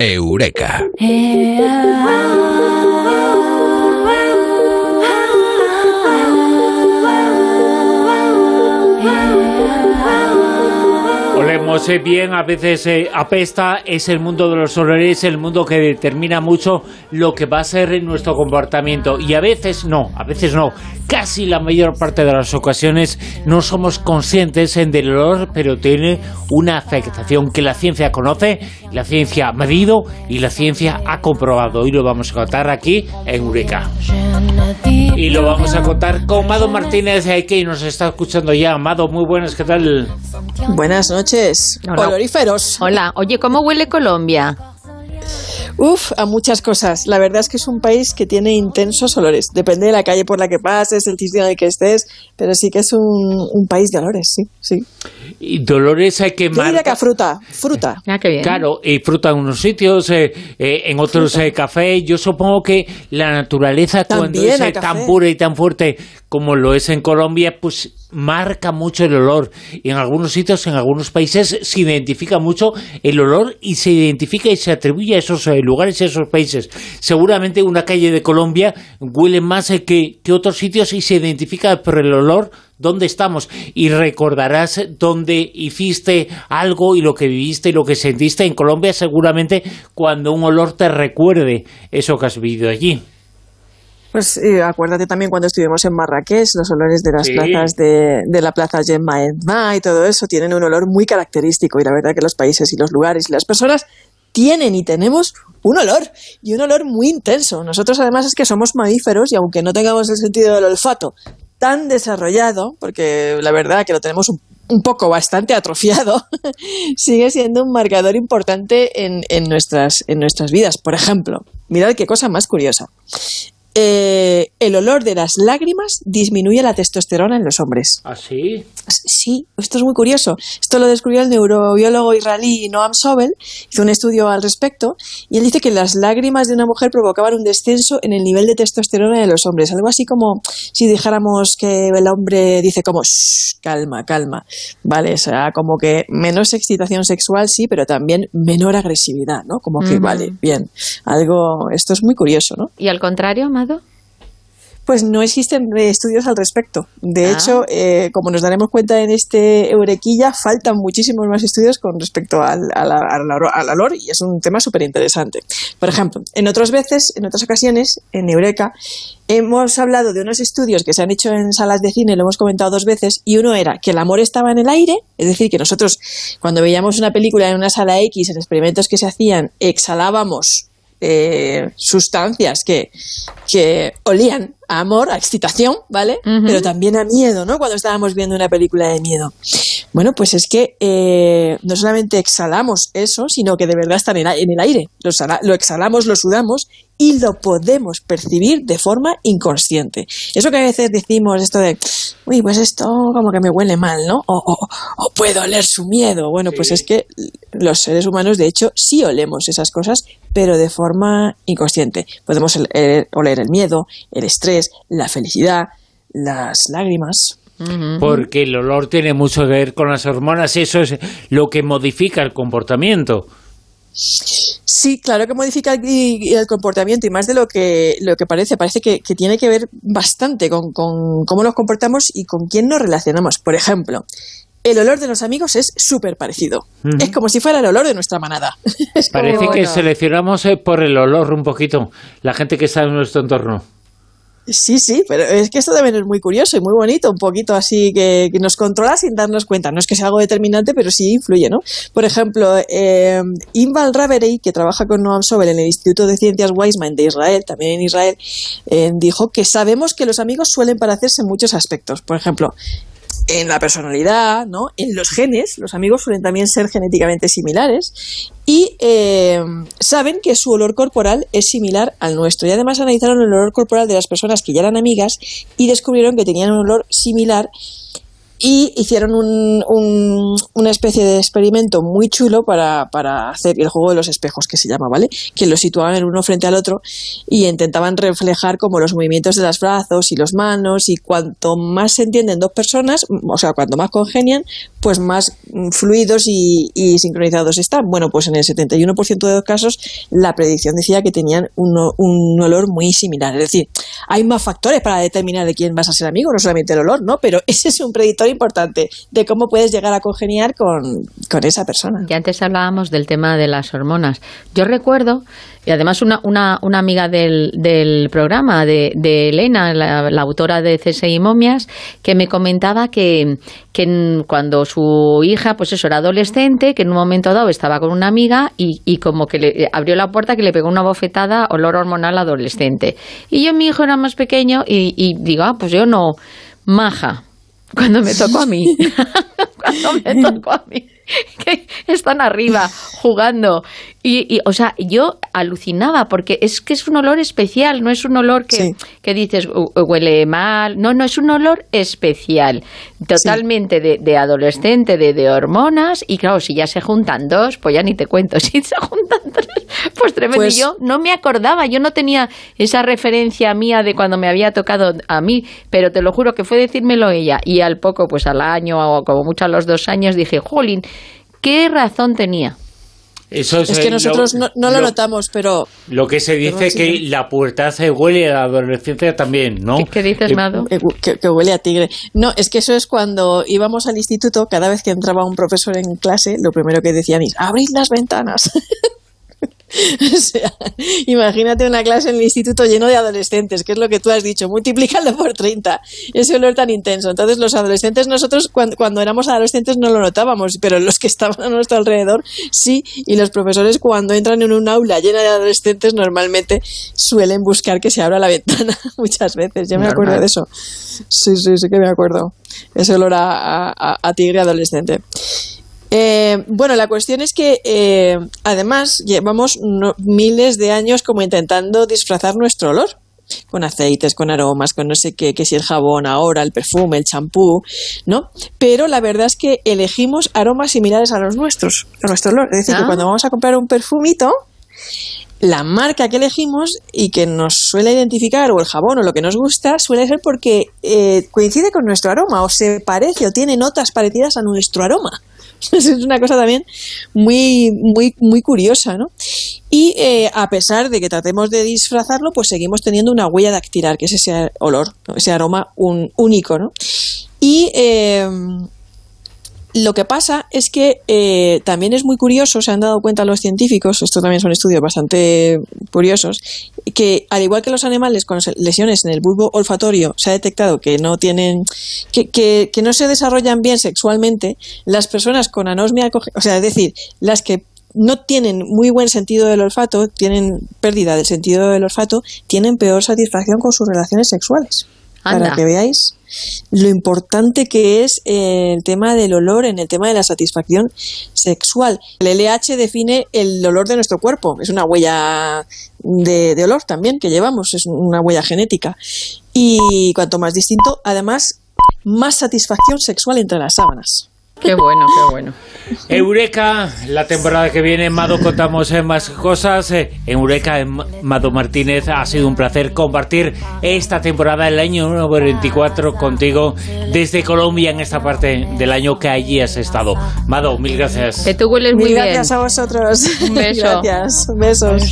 Eureka. Olemos eh, bien, a veces eh, apesta, es el mundo de los olores, el mundo que determina mucho lo que va a ser nuestro comportamiento. Y a veces no, a veces no. Casi la mayor parte de las ocasiones no somos conscientes en del olor, pero tiene una afectación que la ciencia conoce, la ciencia ha medido y la ciencia ha comprobado. Y lo vamos a contar aquí en Eureka. Y lo vamos a contar con Mado Martínez, eh, que nos está escuchando ya. Mado, muy buenas, ¿qué tal? Buenas noches, Hola. oloríferos. Hola, oye, ¿cómo huele Colombia? Uf, a muchas cosas. La verdad es que es un país que tiene intensos olores. Depende de la calle por la que pases, el sitio en el que estés, pero sí que es un, un país de olores, sí, sí. Y Dolores hay que Yo diría que a fruta, fruta. Ah, qué bien. Claro, y fruta en unos sitios, eh, eh, en otros eh, café. Yo supongo que la naturaleza, cuando También es a eh, tan pura y tan fuerte como lo es en Colombia, pues marca mucho el olor. Y en algunos sitios, en algunos países, se identifica mucho el olor y se identifica y se atribuye a esos eh, lugares y a esos países. Seguramente una calle de Colombia huele más eh, que, que otros sitios y se identifica por el olor dónde estamos y recordarás dónde hiciste algo y lo que viviste y lo que sentiste en Colombia seguramente cuando un olor te recuerde eso que has vivido allí. Pues eh, acuérdate también cuando estuvimos en Marrakech, los olores de las Sí. plazas de, de la plaza Gemma Edma y todo eso tienen un olor muy característico y la verdad que los países y los lugares y las personas tienen y tenemos un olor y un olor muy intenso. Nosotros además es que somos mamíferos y aunque no tengamos el sentido del olfato tan desarrollado, porque la verdad que lo tenemos un, un poco bastante atrofiado, sigue siendo un marcador importante en, en nuestras, en nuestras vidas. Por ejemplo, mirad qué cosa más curiosa. Eh, el olor de las lágrimas disminuye la testosterona en los hombres. ¿Así? Sí, esto es muy curioso. Esto lo descubrió el neurobiólogo israelí Noam Sobel, hizo un estudio al respecto, y él dice que las lágrimas de una mujer provocaban un descenso en el nivel de testosterona de los hombres. Algo así como si dijéramos que el hombre dice como, "Shh, calma, calma. Vale, o sea, como que menos excitación sexual, sí, pero también menor agresividad, ¿no? Como que, vale, bien. Algo, esto es muy curioso, ¿no? ¿Y al contrario, Pues no existen eh, estudios al respecto. De Ah. hecho, eh, como nos daremos cuenta en este Eurequilla, faltan muchísimos más estudios con respecto al, olor y es un tema súper interesante. Por ejemplo, en otras veces, en otras ocasiones, en Eureka, hemos hablado de unos estudios que se han hecho en salas de cine, lo hemos comentado dos veces, y uno era que el amor estaba en el aire, es decir, que nosotros cuando veíamos una película en una sala X, en experimentos que se hacían, exhalábamos eh, sustancias que, que olían a amor, a excitación, ¿vale? Pero también a miedo, ¿no? Cuando estábamos viendo una película de miedo. Bueno, pues es que eh, no solamente exhalamos eso, sino que de verdad está en el, a- en el aire. Lo, exhala- lo exhalamos, lo sudamos y lo podemos percibir de forma inconsciente. Eso que a veces decimos, esto de, uy, pues esto como que me huele mal, ¿no? O, o- o puedo oler su miedo. Bueno, pues es que los seres humanos, de hecho, sí olemos esas cosas, pero de forma inconsciente. Podemos el- el- oler el miedo, el estrés, la felicidad, las lágrimas. Porque el olor tiene mucho que ver con las hormonas y eso es lo que modifica el comportamiento. Sí, claro que modifica el, comportamiento y más de lo que, lo que parece. Parece que, que tiene que ver bastante con, con cómo nos comportamos y con quién nos relacionamos. Por ejemplo, el olor de los amigos es súper parecido. Es como si fuera el olor de nuestra manada. Es como- Parece que bueno. seleccionamos eh, por el olor un poquito la gente que está en nuestro entorno. Sí, sí, pero es que esto también es muy curioso y muy bonito, un poquito así que, nos controla sin darnos cuenta. No es que sea algo determinante, pero sí influye, ¿no? Por ejemplo, eh, Inval Raverey, que trabaja con Noam Sobel en el Instituto de Ciencias Weizmann de Israel, también en Israel, eh, dijo que sabemos que los amigos suelen parecerse en muchos aspectos. Por ejemplo, en la personalidad, ¿no? En los genes, los amigos suelen también ser genéticamente similares y eh, saben que su olor corporal es similar al nuestro. Y además analizaron el olor corporal de las personas que ya eran amigas y descubrieron que tenían un olor similar y hicieron un, un- una especie de experimento muy chulo para, para hacer el juego de los espejos, que se llama, ¿vale? Que lo situaban el uno frente al otro y intentaban reflejar como los movimientos de los brazos y los manos y cuanto más se entienden dos personas, o sea, cuanto más congenian, pues más fluidos y, y sincronizados están. Bueno, pues en el 71% de los casos la predicción decía que tenían un, un olor muy similar. Es decir, hay más factores para determinar de quién vas a ser amigo, no solamente el olor, ¿no? Pero ese es un predictor importante de cómo puedes llegar a congeniar con, con esa persona. Y antes hablábamos del tema de las hormonas. Yo recuerdo, y además una, una, una amiga del, del programa, de, de Elena, la, autora de CSI Momias, que me comentaba que, que cuando su hija, pues eso, era adolescente, que en un momento dado estaba con una amiga y, y como que le abrió la puerta que le pegó una bofetada olor hormonal adolescente. Y yo, mi hijo era más pequeño y, y digo, ah, pues yo no, maja, cuando me tocó a mí. cuando me tocó a mí. Que están arriba jugando. Y, y, o sea, yo alucinaba porque es que es un olor especial, no es un olor que, Sí. que dices "U- huele mal. No, no, es un olor especial. Totalmente de, de adolescente, de, de hormonas. Y claro, si ya se juntan dos, pues ya ni te cuento. Si se juntan tres, pues tremendo. Pues- Y yo no me acordaba, yo no tenía esa referencia mía de cuando me había tocado a mí, pero te lo juro que fue decírmelo ella. Y al poco, pues al año o como mucho a los dos años, dije, jolín, qué razón tenía. Eso es, Es que nosotros lo, no, no lo notamos, pero Lo que se dice que sí. la pubertad se huele a la adolescencia también, ¿no? ¿Qué, qué dices, Eh, Mado? Eh, que, que huele a tigre. No, es que eso es cuando íbamos al instituto, cada vez que entraba un profesor en clase, lo primero que decían es, abrid las ventanas. o sea, imagínate una clase en el instituto lleno de adolescentes, que es lo que tú has dicho, multiplícalo por 30, ese olor tan intenso. Entonces los adolescentes, nosotros cuando, cuando éramos adolescentes no lo notábamos, pero los que estaban a nuestro alrededor sí, y los profesores cuando entran en un aula llena de adolescentes normalmente suelen buscar que se abra la ventana muchas veces, yo me acuerdo de eso. Sí, sí, sí que me acuerdo. Ese olor a, a- a tigre adolescente. Eh, bueno, la cuestión es que eh, además llevamos no- miles de años como intentando disfrazar nuestro olor con aceites, con aromas, con no sé qué, que si el jabón ahora, el perfume, el champú, ¿no? Pero la verdad es que elegimos aromas similares a los nuestros, a nuestro olor. Es decir, Ah. que cuando vamos a comprar un perfumito, la marca que elegimos y que nos suele identificar, o el jabón o lo que nos gusta, suele ser porque eh, coincide con nuestro aroma, o se parece, o tiene notas parecidas a nuestro aroma. es una cosa también muy, muy, muy curiosa, ¿no? Y eh, a pesar de que tratemos de disfrazarlo, pues seguimos teniendo una huella dactilar, que es ese olor, ese aroma un- único, ¿no? Y eh, lo que pasa es que eh, también es muy curioso, se han dado cuenta los científicos, esto también son estudios bastante curiosos, que al igual que los animales con lesiones en el bulbo olfatorio se ha detectado que no tienen, que, que, que no se desarrollan bien sexualmente, las personas con anosmia, o sea, es decir, las que no tienen muy buen sentido del olfato, tienen pérdida del sentido del olfato, tienen peor satisfacción con sus relaciones sexuales. Anda. Para que veáis lo importante que es eh, el tema del olor en el tema de la satisfacción sexual. El LH define el olor de nuestro cuerpo, es una huella de, de olor también que llevamos, es una huella genética. Y cuanto más distinto, además, más satisfacción sexual entre las sábanas. Qué bueno, qué bueno. Eureka, la temporada que viene, Mado, contamos eh, más cosas. Eh, Eureka, eh, Mado Martínez, ha sido un placer compartir esta temporada del año número 24 contigo desde Colombia en esta parte del año que allí has estado. Mado, mil gracias. Que tú hueles muy Mil bien. gracias a vosotros. Un beso. gracias. Besos.